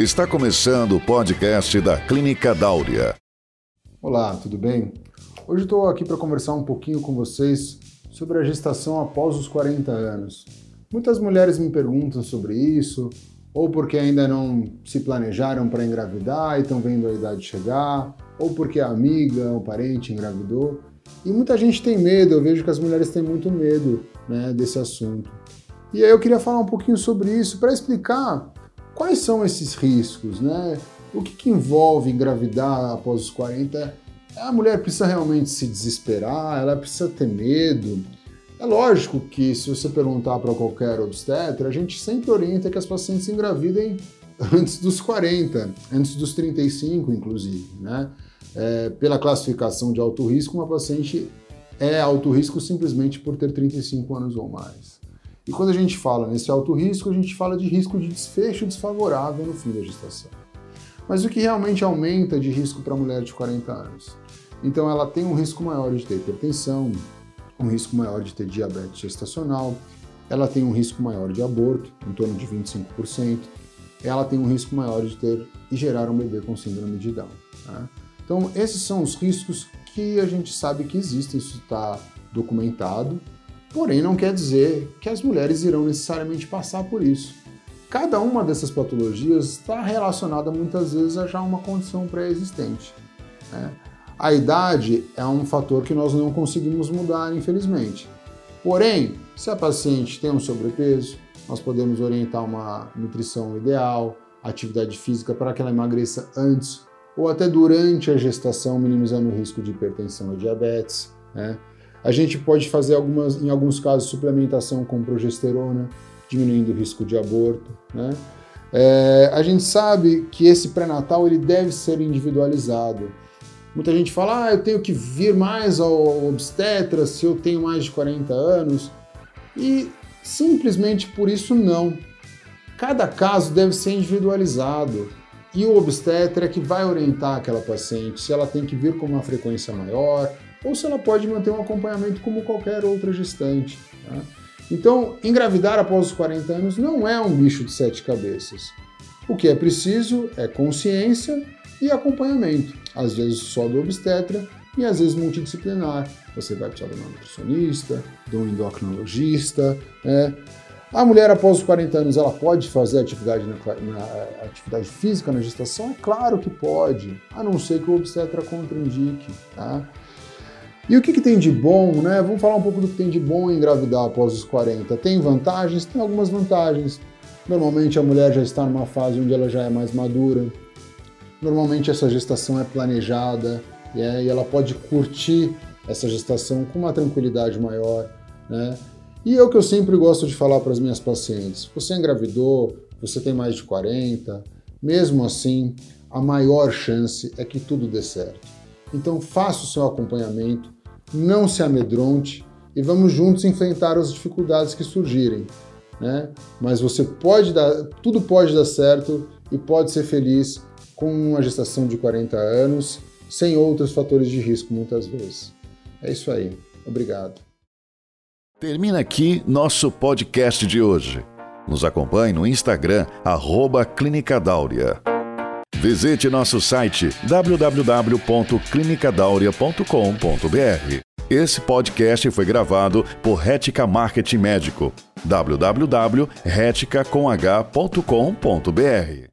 Está começando o podcast da Clínica Dáurea. Olá, tudo bem? Hoje estou aqui para conversar um pouquinho com vocês sobre a gestação após os 40 anos. Muitas mulheres me perguntam sobre isso, ou porque ainda não se planejaram para engravidar e estão vendo a idade chegar, ou porque a amiga ou parente engravidou. E muita gente tem medo, eu vejo que as mulheres têm muito medo né, desse assunto. E aí eu queria falar um pouquinho sobre isso para explicar Quais são esses riscos, né? O que, que envolve engravidar após os 40? A mulher precisa realmente se desesperar, ela precisa ter medo. É lógico que se você perguntar para qualquer obstetra, a gente sempre orienta que as pacientes engravidem antes dos 40, antes dos 35, inclusive, né? É, pela classificação de alto risco, uma paciente é alto risco simplesmente por ter 35 anos ou mais. E quando a gente fala nesse alto risco, a gente fala de risco de desfecho desfavorável no fim da gestação. Mas o que realmente aumenta de risco para a mulher de 40 anos? Então ela tem um risco maior de ter hipertensão, um risco maior de ter diabetes gestacional, ela tem um risco maior de aborto, em torno de 25%, ela tem um risco maior de ter e gerar um bebê com síndrome de Down. Né? Então, esses são os riscos que a gente sabe que existem, isso está documentado, Porém, não quer dizer que as mulheres irão necessariamente passar por isso. Cada uma dessas patologias está relacionada muitas vezes a já uma condição pré-existente. Né? A idade é um fator que nós não conseguimos mudar, infelizmente. Porém, se a paciente tem um sobrepeso, nós podemos orientar uma nutrição ideal, atividade física para que ela emagreça antes ou até durante a gestação, minimizando o risco de hipertensão e diabetes. Né? A gente pode fazer algumas, em alguns casos, suplementação com progesterona, diminuindo o risco de aborto. Né? É, a gente sabe que esse pré-natal ele deve ser individualizado. Muita gente fala, ah, eu tenho que vir mais ao obstetra se eu tenho mais de 40 anos. E simplesmente por isso não. Cada caso deve ser individualizado. E o obstetra é que vai orientar aquela paciente se ela tem que vir com uma frequência maior, ou se ela pode manter um acompanhamento como qualquer outra gestante. Tá? Então, engravidar após os 40 anos não é um bicho de sete cabeças. O que é preciso é consciência e acompanhamento, às vezes só do obstetra e às vezes multidisciplinar. Você vai precisar de uma nutricionista, de um endocrinologista. Né? A mulher após os 40 anos ela pode fazer atividade, na, na, atividade física na gestação? É claro que pode, a não ser que o obstetra contraindique. Tá? E o que, que, tem de bom, né? Vamos falar um pouco do que tem de bom em engravidar após os 40. Tem vantagens? Tem algumas vantagens. Normalmente a mulher já está numa fase onde ela já é mais madura. Normalmente essa gestação é planejada é, e ela pode curtir essa gestação com uma tranquilidade maior, né? E é o que eu sempre gosto de falar para as minhas pacientes. Você engravidou, você tem mais de 40, mesmo assim, a maior chance é que tudo dê certo. Então faça o seu acompanhamento, não se amedronte e vamos juntos enfrentar as dificuldades que surgirem. Né? Mas você pode dar, tudo pode dar certo e pode ser feliz com uma gestação de 40 anos, sem outros fatores de risco muitas vezes. É isso aí. Obrigado. Termina aqui nosso podcast de hoje. Nos acompanhe no Instagram, arroba Clínica Dáurea. Visite nosso site www.clinicadauria.com.br. Esse podcast foi gravado por Rética Marketing Médico. www.retica.com.br